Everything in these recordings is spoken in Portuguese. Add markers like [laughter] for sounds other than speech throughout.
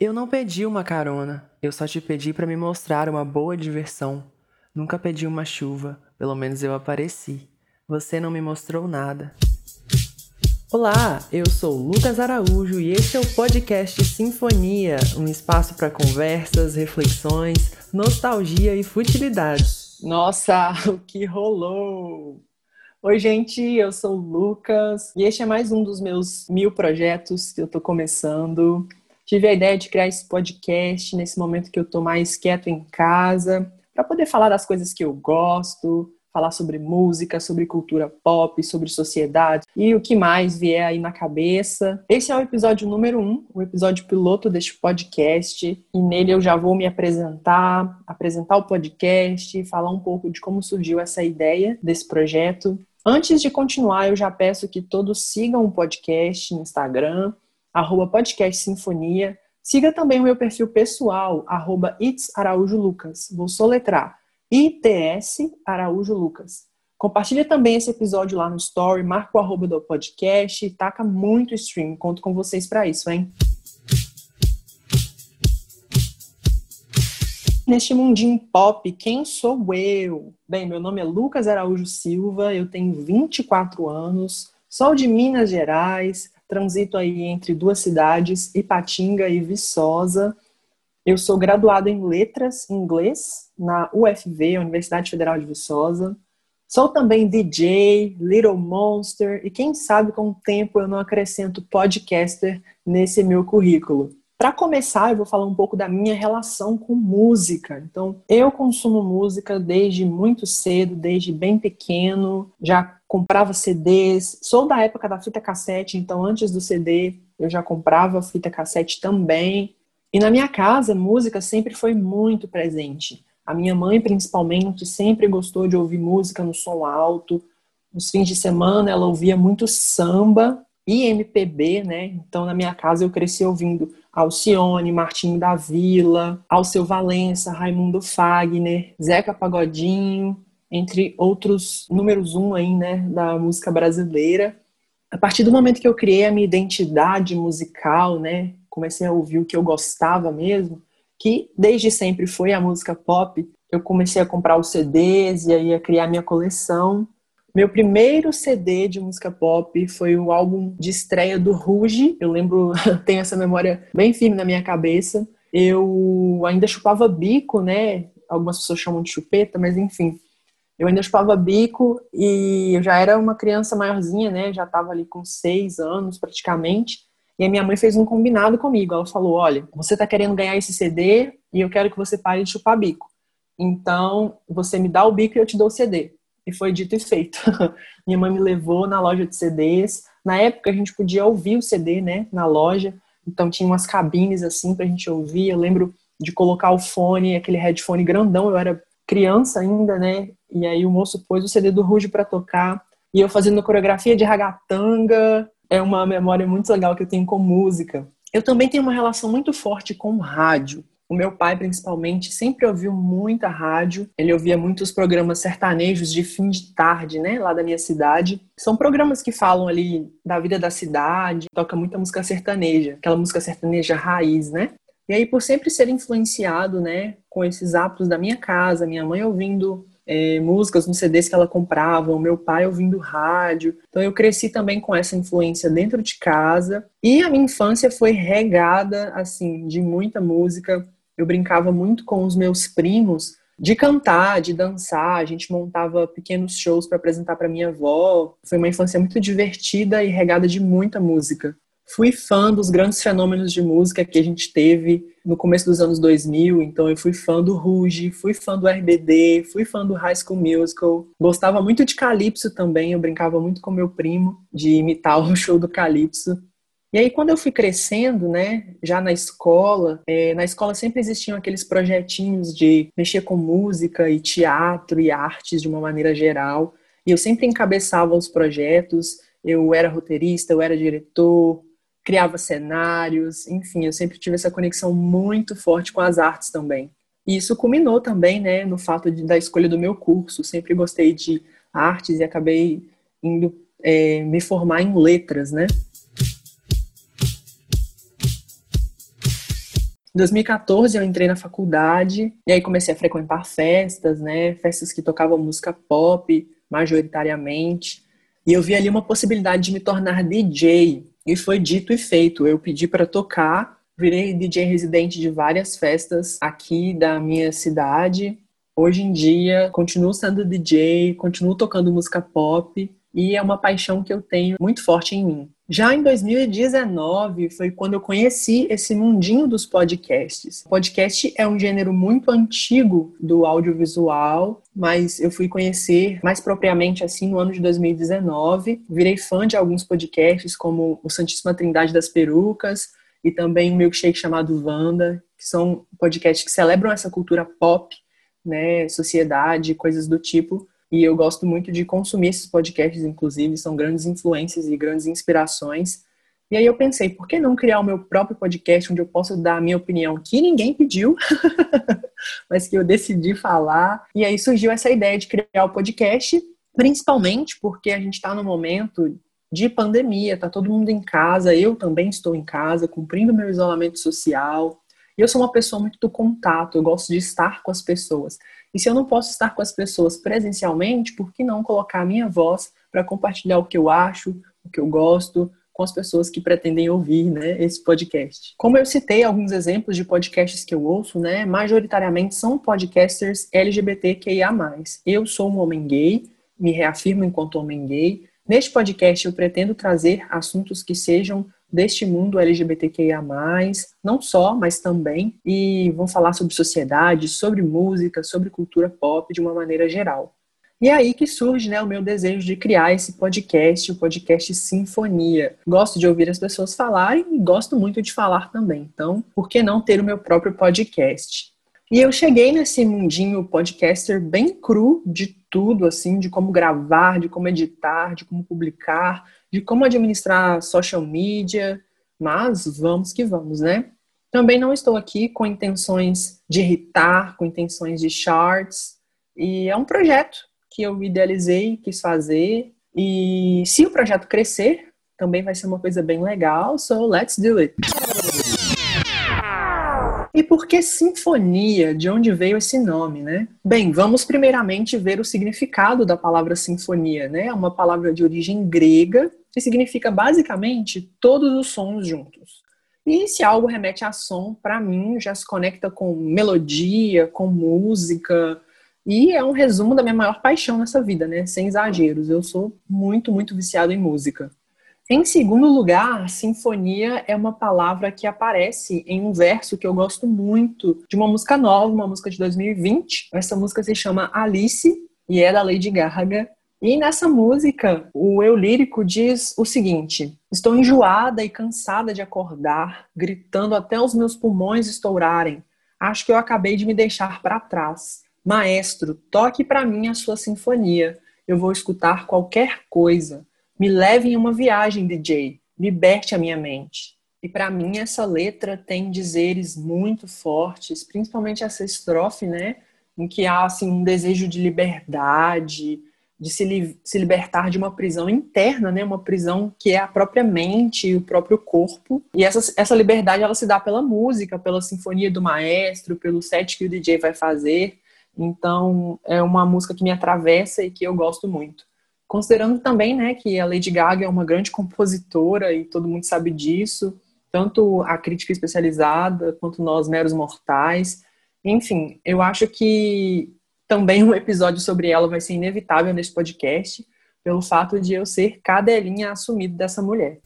Eu não pedi uma carona, eu só te pedi para me mostrar uma boa diversão. Nunca pedi uma chuva, pelo menos eu apareci. Você não me mostrou nada. Olá, eu sou Lucas Araújo e este é o podcast Sinfonia, um espaço para conversas, reflexões, nostalgia e futilidades. Nossa, [laughs] o que rolou! Oi, gente, eu sou o Lucas e este é mais um dos meus mil projetos que eu tô começando tive a ideia de criar esse podcast nesse momento que eu estou mais quieto em casa, para poder falar das coisas que eu gosto, falar sobre música, sobre cultura pop, sobre sociedade e o que mais vier aí na cabeça. Esse é o episódio número um, o episódio piloto deste podcast, e nele eu já vou me apresentar, apresentar o podcast, falar um pouco de como surgiu essa ideia desse projeto. Antes de continuar, eu já peço que todos sigam o podcast no Instagram, arroba podcast sinfonia. Siga também o meu perfil pessoal, arroba It's Araújo Lucas. Vou soletrar ITS Araújo Lucas. Compartilha também esse episódio lá no story, marca o arroba do podcast e taca muito stream. Conto com vocês para isso, hein? Neste mundinho pop, quem sou eu? Bem, meu nome é Lucas Araújo Silva, eu tenho 24 anos, sou de Minas Gerais, transito aí entre duas cidades, Ipatinga e Viçosa. Eu sou graduada em Letras Inglês na UFV, Universidade Federal de Viçosa. Sou também DJ, Little Monster e quem sabe com o tempo eu não acrescento podcaster nesse meu currículo. Para começar, eu vou falar um pouco da minha relação com música. Então, eu consumo música desde muito cedo, desde bem pequeno, já comprava CDs. Sou da época da fita cassete, então antes do CD eu já comprava fita cassete também. E na minha casa, música sempre foi muito presente. A minha mãe, principalmente, sempre gostou de ouvir música no som alto. Nos fins de semana, ela ouvia muito samba e MPB, né? Então, na minha casa, eu cresci ouvindo Alcione, Martinho da Vila, Alceu Valença, Raimundo Fagner, Zeca Pagodinho, entre outros números um aí, né, da música brasileira. A partir do momento que eu criei a minha identidade musical, né, comecei a ouvir o que eu gostava mesmo, que desde sempre foi a música pop, eu comecei a comprar os CDs e aí a criar minha coleção. Meu primeiro CD de música pop foi o álbum de estreia do Ruge. Eu lembro, [laughs] tenho essa memória bem firme na minha cabeça. Eu ainda chupava bico, né? Algumas pessoas chamam de chupeta, mas enfim. Eu ainda chupava bico e eu já era uma criança maiorzinha, né? Já estava ali com seis anos praticamente. E a minha mãe fez um combinado comigo. Ela falou: Olha, você está querendo ganhar esse CD e eu quero que você pare de chupar bico. Então, você me dá o bico e eu te dou o CD. E foi dito e feito. [laughs] Minha mãe me levou na loja de CDs. Na época a gente podia ouvir o CD, né, na loja. Então tinha umas cabines assim pra gente ouvir. Eu lembro de colocar o fone, aquele headphone grandão. Eu era criança ainda, né? E aí o moço pôs o CD do Ruge para tocar. E eu fazendo coreografia de ragatanga. É uma memória muito legal que eu tenho com música. Eu também tenho uma relação muito forte com rádio. O meu pai, principalmente, sempre ouviu muita rádio. Ele ouvia muitos programas sertanejos de fim de tarde, né, lá da minha cidade. São programas que falam ali da vida da cidade, toca muita música sertaneja, aquela música sertaneja raiz, né? E aí, por sempre ser influenciado, né, com esses hábitos da minha casa, minha mãe ouvindo é, músicas nos CDs que ela comprava, o meu pai ouvindo rádio. Então eu cresci também com essa influência dentro de casa. E a minha infância foi regada, assim, de muita música. Eu brincava muito com os meus primos de cantar, de dançar. A gente montava pequenos shows para apresentar para minha avó. Foi uma infância muito divertida e regada de muita música fui fã dos grandes fenômenos de música que a gente teve no começo dos anos 2000, então eu fui fã do Ruge, fui fã do RBD, fui fã do High School Musical, gostava muito de Calypso também, eu brincava muito com meu primo de imitar [laughs] o show do Calypso. E aí, quando eu fui crescendo, né, já na escola, é, na escola sempre existiam aqueles projetinhos de mexer com música e teatro e artes de uma maneira geral, e eu sempre encabeçava os projetos, eu era roteirista, eu era diretor, criava cenários, enfim, eu sempre tive essa conexão muito forte com as artes também. E isso culminou também, né, no fato de, da escolha do meu curso. Sempre gostei de artes e acabei indo é, me formar em letras, né? Em 2014 eu entrei na faculdade e aí comecei a frequentar festas, né? Festas que tocavam música pop, majoritariamente. E eu vi ali uma possibilidade de me tornar DJ. E foi dito e feito. Eu pedi para tocar, virei DJ residente de várias festas aqui da minha cidade. Hoje em dia, continuo sendo DJ, continuo tocando música pop e é uma paixão que eu tenho muito forte em mim. Já em 2019 foi quando eu conheci esse mundinho dos podcasts. O podcast é um gênero muito antigo do audiovisual, mas eu fui conhecer mais propriamente assim no ano de 2019. Virei fã de alguns podcasts, como o Santíssima Trindade das Perucas e também um milkshake chamado Vanda, que são podcasts que celebram essa cultura pop, né, sociedade, coisas do tipo e eu gosto muito de consumir esses podcasts, inclusive, são grandes influências e grandes inspirações. E aí eu pensei, por que não criar o meu próprio podcast onde eu possa dar a minha opinião que ninguém pediu, [laughs] mas que eu decidi falar. E aí surgiu essa ideia de criar o podcast, principalmente porque a gente está no momento de pandemia, tá todo mundo em casa, eu também estou em casa, cumprindo meu isolamento social. E eu sou uma pessoa muito do contato, eu gosto de estar com as pessoas. E se eu não posso estar com as pessoas presencialmente, por que não colocar a minha voz para compartilhar o que eu acho, o que eu gosto, com as pessoas que pretendem ouvir né, esse podcast. Como eu citei alguns exemplos de podcasts que eu ouço, né, majoritariamente são podcasters LGBTQIA+. Eu sou um homem gay, me reafirmo enquanto homem gay. Neste podcast eu pretendo trazer assuntos que sejam deste mundo LGBTQIA+, não só, mas também, e vão falar sobre sociedade, sobre música, sobre cultura pop de uma maneira geral. E é aí que surge né, o meu desejo de criar esse podcast, o podcast Sinfonia. Gosto de ouvir as pessoas falarem e gosto muito de falar também. Então, por que não ter o meu próprio podcast? E eu cheguei nesse mundinho podcaster bem cru de tudo, assim, de como gravar, de como editar, de como publicar, de como administrar social media, mas vamos que vamos, né? Também não estou aqui com intenções de irritar, com intenções de charts, e é um projeto que eu idealizei, quis fazer, e se o projeto crescer, também vai ser uma coisa bem legal, so let's do it. E por que sinfonia? De onde veio esse nome, né? Bem, vamos primeiramente ver o significado da palavra sinfonia, né? É uma palavra de origem grega que significa basicamente todos os sons juntos. E se algo remete a som, para mim já se conecta com melodia, com música, e é um resumo da minha maior paixão nessa vida, né? Sem exageros. Eu sou muito, muito viciado em música. Em segundo lugar, sinfonia é uma palavra que aparece em um verso que eu gosto muito, de uma música nova, uma música de 2020. Essa música se chama Alice e é da Lady Gaga. E nessa música, o eu lírico diz o seguinte: Estou enjoada e cansada de acordar, gritando até os meus pulmões estourarem. Acho que eu acabei de me deixar para trás. Maestro, toque para mim a sua sinfonia. Eu vou escutar qualquer coisa. Me leve em uma viagem, DJ. Liberte a minha mente. E para mim essa letra tem dizeres muito fortes, principalmente essa estrofe, né, em que há assim um desejo de liberdade, de se, li se libertar de uma prisão interna, né, uma prisão que é a própria mente e o próprio corpo. E essa, essa liberdade ela se dá pela música, pela sinfonia do maestro, pelo set que o DJ vai fazer. Então é uma música que me atravessa e que eu gosto muito. Considerando também né, que a Lady Gaga é uma grande compositora e todo mundo sabe disso, tanto a crítica especializada quanto nós meros mortais. Enfim, eu acho que também um episódio sobre ela vai ser inevitável nesse podcast, pelo fato de eu ser cadelinha assumido dessa mulher.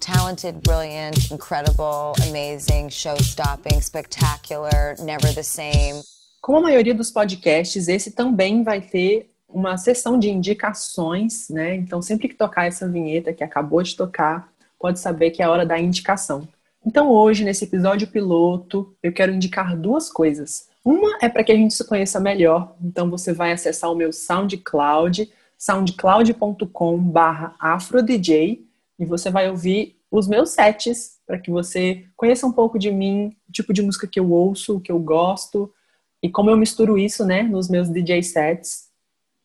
Talented, brilliant, incredible, amazing, show-stopping, spectacular, never the same. Como a maioria dos podcasts, esse também vai ter uma sessão de indicações, né? Então, sempre que tocar essa vinheta que acabou de tocar, pode saber que é a hora da indicação. Então, hoje, nesse episódio piloto, eu quero indicar duas coisas. Uma é para que a gente se conheça melhor, então você vai acessar o meu SoundCloud, soundcloud.com/afrodj, e você vai ouvir os meus sets para que você conheça um pouco de mim, o tipo de música que eu ouço, o que eu gosto, e como eu misturo isso, né, nos meus DJ sets.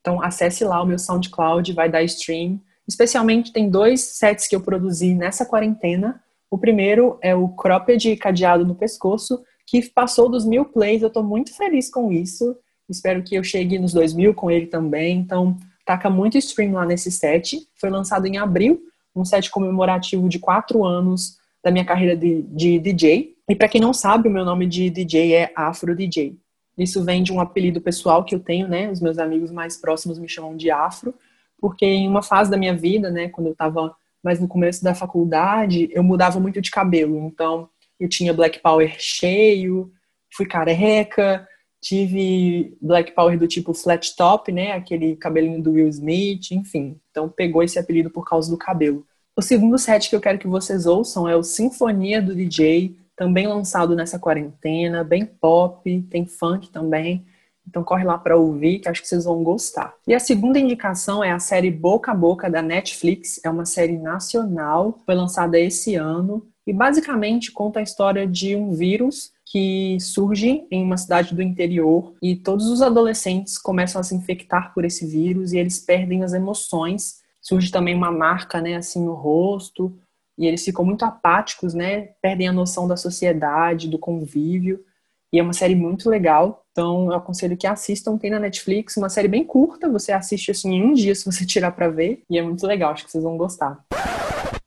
Então, acesse lá o meu SoundCloud, vai dar stream Especialmente tem dois sets que eu produzi nessa quarentena. O primeiro é o cropped cadeado no pescoço, que passou dos mil plays. Eu estou muito feliz com isso. Espero que eu chegue nos dois mil com ele também. Então, taca muito stream lá nesse set. Foi lançado em abril, um set comemorativo de quatro anos da minha carreira de, de DJ. E para quem não sabe, o meu nome de DJ é Afro DJ. Isso vem de um apelido pessoal que eu tenho, né? Os meus amigos mais próximos me chamam de Afro, porque em uma fase da minha vida, né, quando eu estava mais no começo da faculdade, eu mudava muito de cabelo. Então, eu tinha black power cheio, fui careca, tive black power do tipo flat top, né, aquele cabelinho do Will Smith, enfim. Então, pegou esse apelido por causa do cabelo. O segundo set que eu quero que vocês ouçam é o Sinfonia do DJ, também lançado nessa quarentena, bem pop, tem funk também. Então corre lá para ouvir, que acho que vocês vão gostar. E a segunda indicação é a série Boca a Boca da Netflix. É uma série nacional, foi lançada esse ano e basicamente conta a história de um vírus que surge em uma cidade do interior e todos os adolescentes começam a se infectar por esse vírus e eles perdem as emoções. Surge também uma marca, né, assim no rosto, e eles ficam muito apáticos, né? Perdem a noção da sociedade, do convívio. E é uma série muito legal. Então, eu aconselho que assistam. Tem na Netflix uma série bem curta. Você assiste assim em um dia se você [laughs] tirar para ver. E é muito legal. Acho que vocês vão gostar.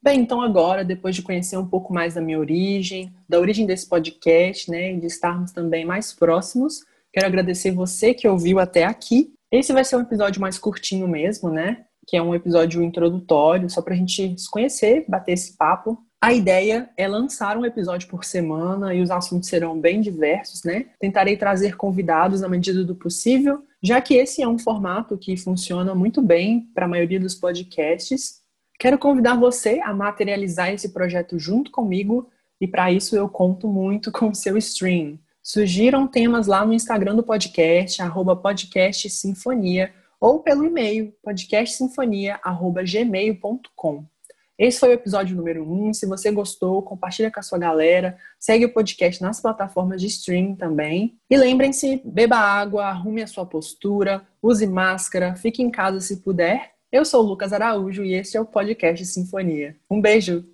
Bem, então agora, depois de conhecer um pouco mais da minha origem, da origem desse podcast, né, e de estarmos também mais próximos, quero agradecer você que ouviu até aqui. Esse vai ser um episódio mais curtinho mesmo, né? Que é um episódio introdutório, só para a gente se conhecer, bater esse papo. A ideia é lançar um episódio por semana e os assuntos serão bem diversos, né? Tentarei trazer convidados na medida do possível, já que esse é um formato que funciona muito bem para a maioria dos podcasts. Quero convidar você a materializar esse projeto junto comigo e para isso eu conto muito [laughs] com o seu stream. Surgiram temas lá no Instagram do podcast, arroba podcast sinfonia, ou pelo e-mail podcastsinfonia@gmail.com. Esse foi o episódio número 1. Um. Se você gostou, compartilha com a sua galera. Segue o podcast nas plataformas de streaming também. E lembrem-se, beba água, arrume a sua postura, use máscara, fique em casa se puder. Eu sou o Lucas Araújo e este é o podcast Sinfonia. Um beijo!